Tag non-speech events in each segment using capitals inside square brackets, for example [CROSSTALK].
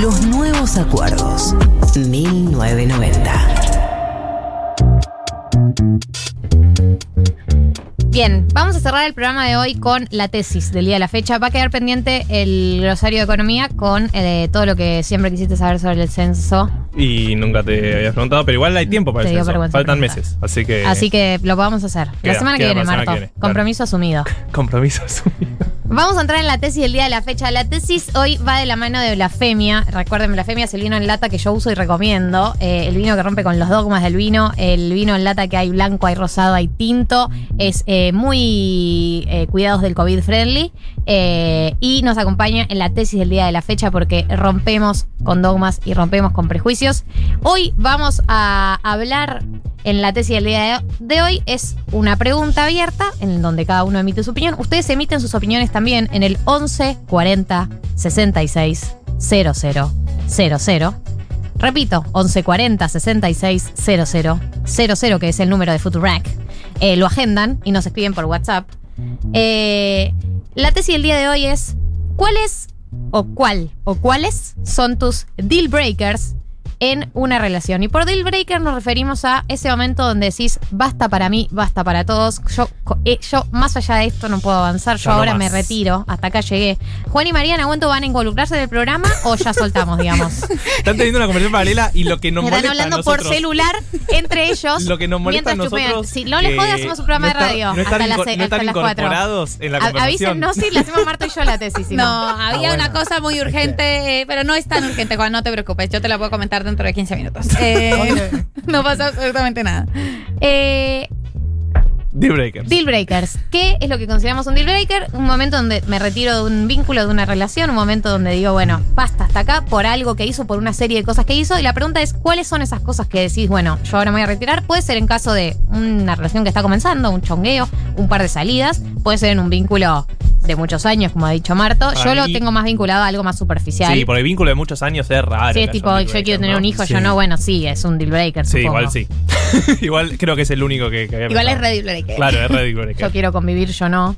Los nuevos acuerdos. 1990. Bien, vamos a cerrar el programa de hoy con la tesis del día de la fecha. Va a quedar pendiente el glosario de economía con eh, todo lo que siempre quisiste saber sobre el censo. Y nunca te habías preguntado, pero igual hay tiempo para Te Faltan preguntar. meses, así que. Así que lo vamos a hacer. la semana que viene, Marto. que viene, Compromiso asumido. [LAUGHS] Compromiso asumido. Vamos a entrar en la tesis del día de la fecha. La tesis hoy va de la mano de Blasfemia. Recuerden, Blasfemia es el vino en lata que yo uso y recomiendo. Eh, el vino que rompe con los dogmas del vino. El vino en lata que hay blanco, hay rosado, hay tinto. Es eh, muy eh, cuidados del COVID friendly. Y nos acompaña en la tesis del día de la fecha porque rompemos con dogmas y rompemos con prejuicios. Hoy vamos a hablar en la tesis del día de- hoy es una pregunta abierta en donde cada uno emite su opinión. Ustedes emiten sus opiniones también en el 11 40 66 00 00. Repito, 11 40 66 00 00, que es el número de Futurac. Eh, lo agendan y nos escriben por WhatsApp. Eh, la tesis del día de hoy es: ¿cuál es o cuál o cuáles son tus deal breakers en una relación. Y por deal breaker nos referimos a ese momento donde decís, basta para mí, basta para todos. Yo, eh, yo más allá de esto no puedo avanzar, yo no ahora más. me retiro, hasta acá llegué. Juan y María, ¿en aguento van a involucrarse en el programa o ya soltamos, digamos? [LAUGHS] Están teniendo una conversación paralela y lo que nos Están molesta hablando a nosotros, por celular entre ellos. [LAUGHS] Lo que nos molesta a nosotros. Si no les jode, hacemos un programa no de radio No hasta las, no hasta las incorporados en la A- conversación. Avísennos si le hacemos Marto y yo la tesis. si No, no. había bueno. una cosa muy urgente, eh, pero no es tan urgente, Juan, no te preocupes, yo te la puedo comentar dentro de 15 minutos. [LAUGHS] Eh, no pasa absolutamente nada. Eh, Deal breakers. Deal breakers. ¿Qué es lo que consideramos un deal breaker? Un momento donde me retiro de un vínculo, de una relación, un momento donde digo, bueno, basta hasta acá por algo que hizo, por una serie de cosas que hizo. Y la pregunta es, ¿cuáles son esas cosas que decís, bueno, yo ahora me voy a retirar? Puede ser en caso de una relación que está comenzando, un chongueo, un par de salidas. Puede ser en un vínculo de muchos años, como ha dicho Marto. Para yo lo tengo más vinculado a algo más superficial. Sí, por el vínculo de muchos años es raro. Que es tipo, yo deal quiero tener ¿no? un hijo, Sí. yo no, bueno, sí, es un deal breaker. Sí, supongo. igual sí. [LAUGHS] igual creo que es el único que, que había Igual es pensado. Ready Breaker. Claro, es red deal Yo breaker. quiero convivir, yo no.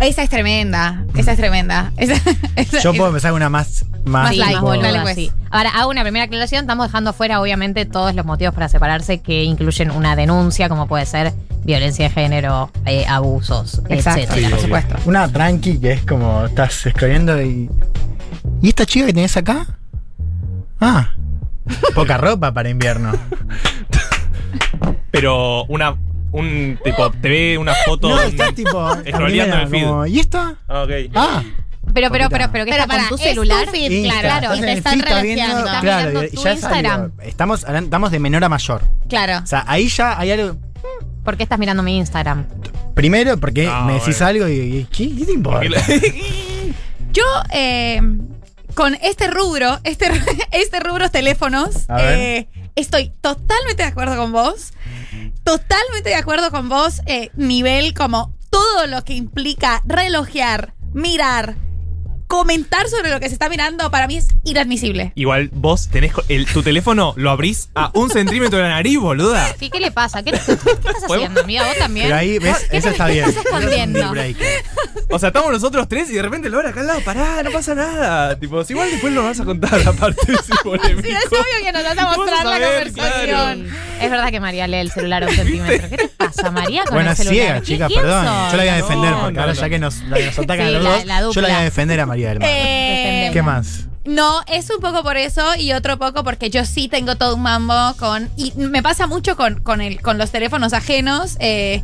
Esa es tremenda, esa es tremenda. Esa- [LAUGHS] esa- Yo puedo empezar con una más. Más, Sí, boluda, pues. sí. Ahora, hago una primera aclaración. Estamos dejando afuera, obviamente, todos los motivos para separarse que incluyen una denuncia, como puede ser violencia de género, eh, abusos, Exacto, etcétera. por supuesto. Una tranqui que es como estás escribiendo y. ¿Y esta chica que tenés acá? Ah. Poca ropa para invierno. [LAUGHS] Pero una. Un tipo, te ve una foto. No, está tipo. [LAUGHS] Scrolleando el feed. como, ¿Y esta? Ah, ok. Ah. Pero, pero, pero, pero, ¿qué Pero está con para, tu es celular? tu feed, Insta, claro, y te están. Estás Claro, mirando y tu ya Instagram. salió. Estamos, estamos de menor a mayor. Claro. O sea, ahí ya hay algo. ¿Por qué estás mirando mi Instagram? Primero, porque No, me decís bueno. algo y, y ¿qué, qué te importa? [LAUGHS] Yo, eh, con este rubro, este, [LAUGHS] este rubro es teléfonos, A ver. eh, estoy totalmente de acuerdo con vos. Totalmente de acuerdo con vos, eh, nivel como todo lo que implica relojear, mirar, comentar sobre lo que se está mirando, para mí es inadmisible. Igual vos tenés co- el, tu teléfono, lo abrís a un centímetro de la nariz, boluda. Sí, ¿qué le pasa? ¿Qué, qué estás [LAUGHS] haciendo, amiga? ¿Vos también? Pero ahí, ¿ves? ¿Qué Eso está qué bien. estás escondiendo? [LAUGHS] O sea, estamos nosotros tres y de repente Laura acá al lado, pará, no pasa nada. Tipo, si igual después lo vas a contar [LAUGHS] aparte de ese polémico. Sí, es obvio que nos vas a mostrar la conversación. Es verdad que María lee el celular a [LAUGHS] un centímetro. ¿Qué te pasa, María, con Bueno, el celular? ciega, ¿Qui- chica, quién perdón. Yo la voy a defender No, porque no, ahora no. ya que nos, la- nos atacan Sí, a los la- dos, la yo la voy a defender a María del Mar. Eh, ¿Qué más? No, es un poco por eso y otro poco porque yo sí tengo todo un mambo con. Y me pasa mucho con, con, el, con los teléfonos ajenos. eh,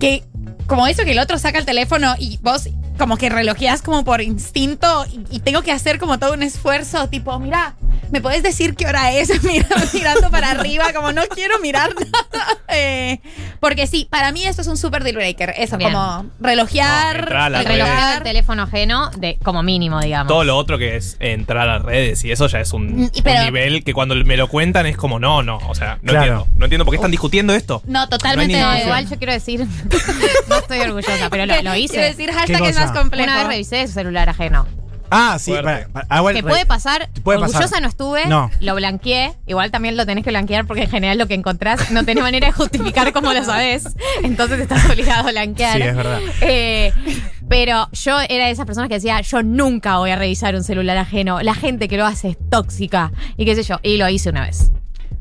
que como eso que el otro saca el teléfono y vos como que relojeás como por instinto y, tengo que hacer como todo un esfuerzo, tipo, mira, ¿me podés decir qué hora es? [LAUGHS] Mira, mirando para arriba, como no quiero mirar nada. [LAUGHS] Eh, porque sí, para mí esto es un super deal breaker. Eso, Bien. como relojear. No, entrar a la El del teléfono ajeno, de, como mínimo, digamos. Todo lo otro que es entrar a redes y eso ya es un, Mm, pero- un nivel que cuando me lo cuentan es como, no, no, o sea, no Claro. entiendo. No entiendo por qué están discutiendo esto. No, totalmente. No igual yo quiero decir, [LAUGHS] no estoy orgullosa, pero lo, lo hice. Quiero decir, hashtag ¿Qué es más cosa? complejo. Una vez revisé su celular ajeno. Ah, sí. Fuerte. para- para- ah, bueno, Que puede pasar, puede orgullosa pasar. no estuve, No. lo blanqueé, igual también lo tenés que blanquear porque en general lo que encontrás no tenés manera de justificar cómo lo sabés, entonces estás obligado a blanquear. Sí, es verdad. Eh, pero yo era de esas personas que decía, yo nunca voy a revisar un celular ajeno, la gente que lo hace es tóxica y qué sé yo, y lo hice una vez.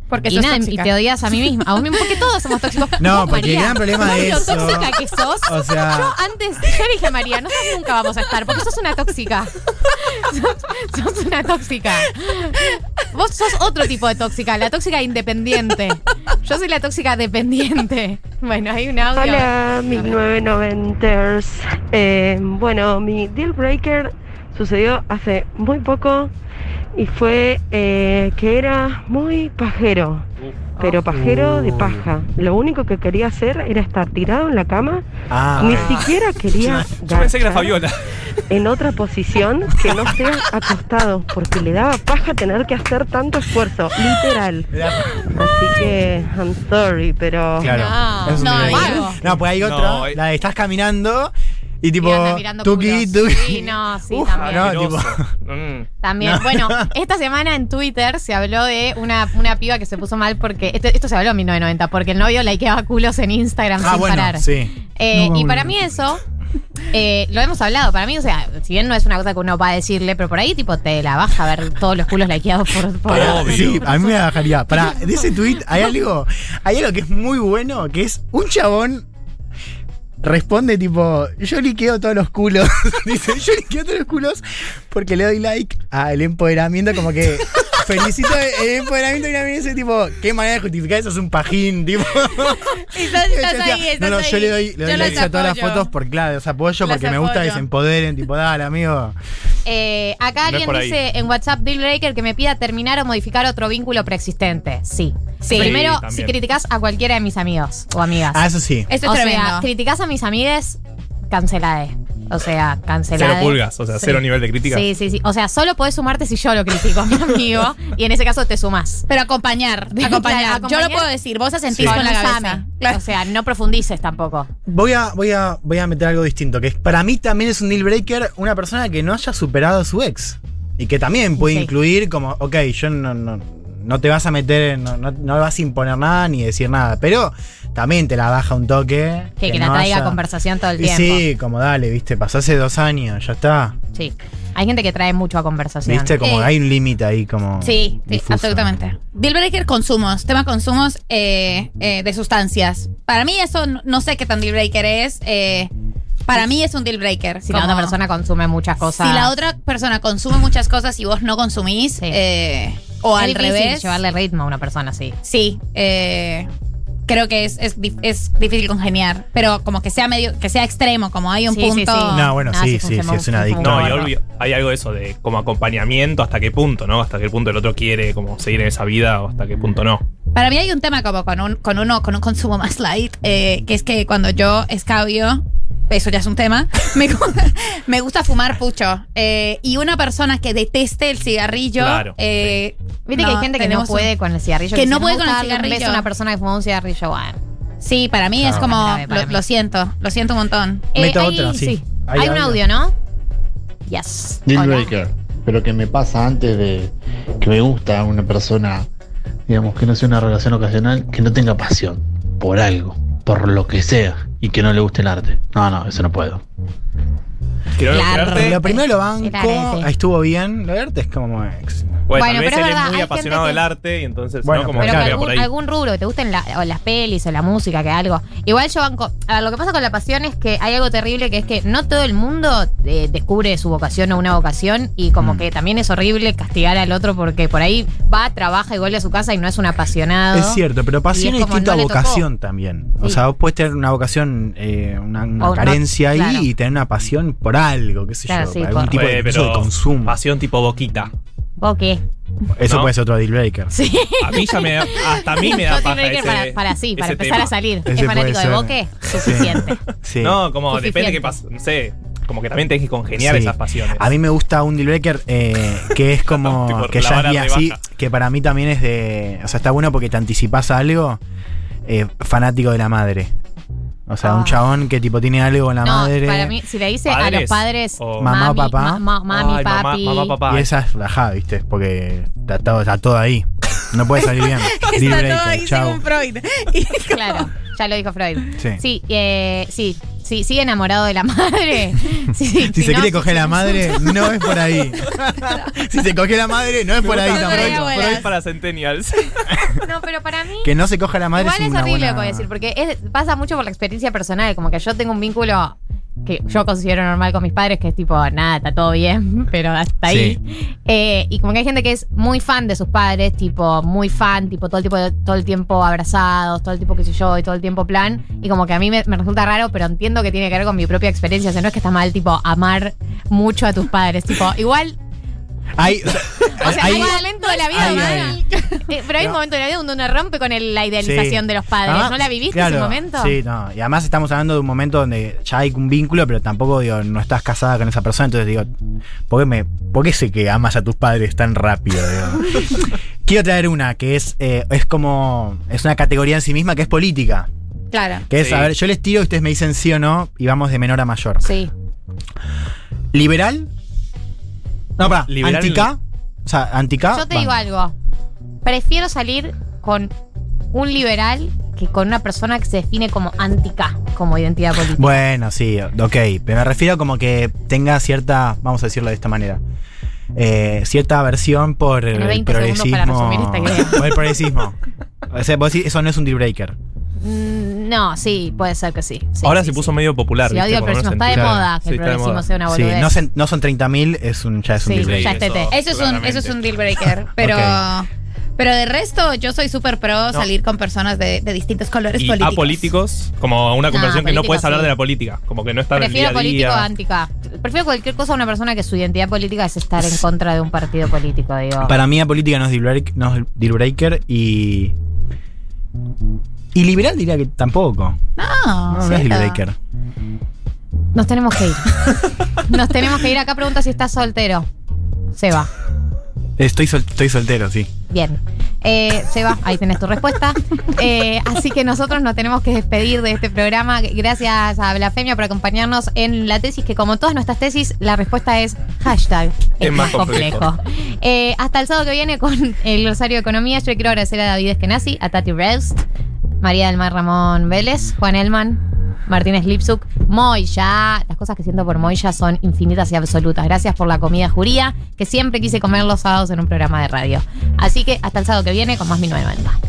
Porque y nada, y te odias a mí misma, a vos mismo, porque todos somos tóxicos. No, porque el María, gran problema de ¿sabés eso- lo tóxica que sos? O sea- Yo antes, yo dije a María, nosotros nunca vamos a estar, porque sos una tóxica. [LAUGHS] sos, sos una tóxica. Vos sos otro tipo de tóxica, la tóxica independiente. Yo soy la tóxica dependiente. Bueno, hay un audio. Hola, 1990ers. Eh, bueno, mi deal breaker sucedió hace muy poco y fue eh, que era muy pajero. Pero pajero de paja. Lo único que quería hacer era estar tirado en la cama. Ah, Ni siquiera quería Yo pensé que era Fabiola. en otra posición que no sea acostado, porque le daba paja tener que hacer tanto esfuerzo, literal. Así que, I'm sorry, pero... Claro. No, es un no, nivel. vago. No, pues hay otra. No, eh. la de estás caminando y tipo. Tuki, tuki. Sí, no, sí, Uf, también. no, tipo. Mm. También. No. Bueno, [LAUGHS] esta semana en Twitter se habló de una, una piba que se puso mal porque. Esto, esto se habló en 1990, porque el novio likeaba culos en Instagram Ah, sin bueno, parar. sí. Eh, No, y para mí eso. eh, lo hemos hablado, para mí, o sea, si bien no es una cosa que uno va a decirle, pero por ahí tipo te la baja a ver todos los culos likeados por, por Pará, sí, a mí me bajaría. Para, de ese tweet hay [LAUGHS] algo, hay algo que es muy bueno, que es un chabón responde tipo, yo liqueo todos los culos. [LAUGHS] Dice, yo liqueo todos los culos porque le doy like al empoderamiento, como que [LAUGHS] felicito el empoderamiento y una dice tipo, qué manera de justificar eso es un pajín, tipo. [LAUGHS] Estás, Yo estás ahí, estás no, no, yo le doy, le doy los a todas las fotos porque claro, los apoyo porque me gusta que se empoderen, tipo, dale, amigo. Eh, acá No alguien dice en WhatsApp Deal Breaker que me pida terminar o modificar otro vínculo preexistente. Sí. Sí. Primero, si también. criticas a cualquiera de mis amigos o amigas. Ah, eso sí. Eso es o tremendo. sea, criticas a mis amigues, cancelade. O sea, cancelade. Cero pulgas, o sea, Sí. cero nivel de crítica. Sí, sí, sí. O sea, solo podés sumarte si yo lo critico a mi amigo. y en ese caso te sumás. Pero acompañar, [LAUGHS] Claro, acompañar. Yo acompañar. lo puedo decir, vos asentís Sí. con la cabeza. Usame. Claro. O sea, no profundices tampoco. Voy a, voy, a, voy a meter algo distinto, que es- para mí también es un deal breaker una persona que no haya superado a su ex. Y que también puede Sí. incluir como, ok, yo no, no, no te vas a meter, en- no, no, no vas a imponer nada ni decir nada, pero también te la baja un toque. Que, que la no traiga a haya- conversación todo el Y tiempo. sí, como dale, viste, pasó hace dos años, ya está. Sí. Hay gente que trae mucho a conversación. Viste, como Eh, hay un límite ahí como... Sí, sí, absolutamente. Deal breaker, consumos. Tema consumos eh, eh, de sustancias. Para mí eso no- no sé qué tan deal breaker es. eh, para mí es un deal breaker. Si la otra persona consume muchas cosas. Si la otra persona consume muchas cosas y vos no consumís, Sí. eh, o Es al difícil revés. llevarle ritmo a una persona así. Sí, eh, creo que es, es, es difícil congeniar. Pero como que sea medio, que sea extremo, como hay un Sí, sí, punto. sí. No, bueno, sí, sí, sí, es una adicta. No, y obvio, hay algo de eso de como acompañamiento, hasta qué punto, ¿no? Hasta qué punto el otro quiere como seguir en esa vida o hasta qué punto no. Para mí hay un tema como con un, con uno, con un consumo más light, eh, que es que cuando yo escabio, eso ya es un tema, [LAUGHS] me, [LAUGHS] me gusta fumar pucho. Eh, y una persona que deteste el cigarrillo. Claro, eh, Viste no, que hay gente que no un- puede con el cigarrillo. que si no puede con el cigarrillo. beso a una persona que fuma un cigarrillo, bueno. Sí, para mí es como. Grave Lo, mí. lo siento, lo siento un montón. Meto hay, otra, sí. Hay, Hay un audio. ¿no? Yes. Deal breaker, pero que me pasa antes de que me gusta una persona, digamos, que no sea una relación ocasional, que no tenga pasión por algo, por lo que sea, y que no le guste el arte. No, no, eso no puedo. Claro. Lo primero lo banco, arete. ahí estuvo bien. Lo de arte es como ex. Bueno, Bueno, tal vez pero es él verdad, es muy hay apasionado gente del que- arte y entonces, Bueno, ¿no? Como pero que tira por algún, ahí. algún rubro que te gusten la- o las pelis o la música, que algo. Igual yo banco. A ver, lo que pasa con la pasión es que hay algo terrible que es que no todo el mundo eh, descubre su vocación o una vocación y como Mm. que también es horrible castigar al otro porque por ahí va, trabaja y vuelve a su casa y no es un apasionado. Es cierto, pero pasión Y es es como, distinto a no le tocó. vocación también. O Sí. sea, vos puedes tener una vocación, eh, una, una O no, carencia ahí claro. y tener una pasión por algo, qué sé Claro, yo, sí, algún por- tipo de, Puede, incluso de consumo. Pasión tipo boquita. ¿Vos qué? Eso ¿no? puede ser otro deal breaker. Sí. A mí ya me da- hasta a mí me da Yo paja que ese, para, para sí, para ese empezar tema. a salir. Ese ¿Es puede fanático de ser. Boque? Suficiente. Sí. No, como Suficiente. depende qué pasa, no sé, como que también tenés que congeniar Sí. esas pasiones. A mí me gusta un deal breaker eh, que es [LAUGHS] como Tipo, que la ya vara es así, que para mí también es de. O sea, está bueno porque te anticipas a algo. eh, fanático de la madre. O sea, Ah. un chabón que tipo tiene algo con la no, madre. para mí, si le dice a los Padres Mamá o mami, papá. ma- ma- mami, Ay, papi. mamá, papá. Y esa es rajada, ¿viste? Porque está todo, está todo ahí. No puede salir bien. [LAUGHS] Está todo ahí chau. según Freud. [LAUGHS] Y- Claro, ya lo dijo Freud. Sí. Sí, eh, sí, sí, sigue enamorado de la madre. [LAUGHS] Sí, Si se no, quiere coger la madre, no es por ahí. [LAUGHS] si se coge la madre, no es por ahí gusta por ahí, tampoco. para Centennials. [LAUGHS] No, pero para mí. Que no se coja la madre Igual es es una horrible buena... lo que voy a decir, porque es- pasa mucho por la experiencia personal. Como que yo tengo un vínculo que yo considero normal con mis padres, que es tipo, nada, está todo bien, [LAUGHS] pero hasta ahí. Eh, y como que hay gente que es muy fan de sus padres, tipo, muy fan, tipo, todo el, tiempo, todo el tiempo abrazados, todo el tiempo, qué sé yo, y todo el tiempo plan. Y como que a mí me, me resulta raro, pero entiendo que tiene que ver con mi propia experiencia. O sea, no es que está mal, tipo, amar mucho a tus padres. Tipo, igual Hay, o sea, [LAUGHS] hay- hay un momento de la vida, hay-. Eh, pero hay un No. momento de la vida donde uno rompe con el- la idealización Sí. de los padres. Además, ¿No la viviste claro, ese momento? Sí, no. Y además estamos hablando de un momento donde ya hay un vínculo, pero tampoco digo, no estás casada con esa persona. Entonces digo, ¿por qué, me, ¿por qué sé que amas a tus padres tan rápido? [LAUGHS] Quiero traer una que es, eh, es como. Es una categoría en sí misma que es política. Claro. Que es, Sí. a ver, yo les tiro y ustedes me dicen sí o no y vamos de menor a mayor. Sí. ¿Liberal? No, para, Liberal- ¿anti-K? O sea, ¿anti-K? Yo te Van. digo algo. Prefiero salir con un liberal que con una persona que se define como anti-K como identidad política. Bueno, sí, ok. Pero me refiero como que tenga cierta, vamos a decirlo de esta manera, eh, cierta aversión por el, Tiene 20 segundos para progresismo. resumir esta [LAUGHS] idea. Por el progresismo. O sea, vos decís, eso no es un deal breaker. Mm, no, sí, puede ser que sí. Sí, Ahora sí, se sí. puso medio popular. Sí, odio el progresismo. Está de moda que Sí, el progresismo sea una Sí, boludez. no, son- no son 30.000, es un, ya es un Sí, deal breaker. ya es. Eso es, un, eso es un deal breaker. [LAUGHS] Pero, pero de resto, yo soy súper pro salir con personas de, de distintos colores Y políticos. a políticos, como una conversación que no puedes hablar sí. de la política. Como que no está en el día Prefiero a político día. anti-K. Prefiero cualquier cosa a una persona que su identidad política es estar en contra de un partido político, digo. Para mí, la política no es deal break- no es deal breaker y. Y liberal diría que tampoco. No, No, no es deal breaker. Nos tenemos que ir. [LAUGHS] Nos tenemos que ir. Acá pregunta si estás soltero. Se va. Estoy, sol- estoy soltero, sí. Bien. Eh, Seba, ahí tenés tu respuesta. Eh, así que nosotros nos tenemos que despedir de este programa. Gracias a Blasfemia por acompañarnos en la tesis, que como todas nuestras tesis, la respuesta es hashtag. Es, Es más complejo. complejo. Eh, hasta el sábado que viene con el glosario de economía. Yo le quiero agradecer a David Eskenazi, a Tati Rest, María del Mar Ramón Vélez, Juan Elman. Martínez Lipsuk, Moya. Las cosas que siento por Moya son infinitas y absolutas. Gracias por la comida juría, que siempre quise comer los sábados en un programa de radio. Así que hasta el sábado que viene con más 1990.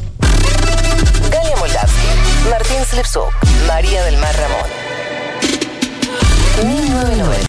Galia Moldavsky, Martín Slepsuk, María del Mar Ramón. 1990.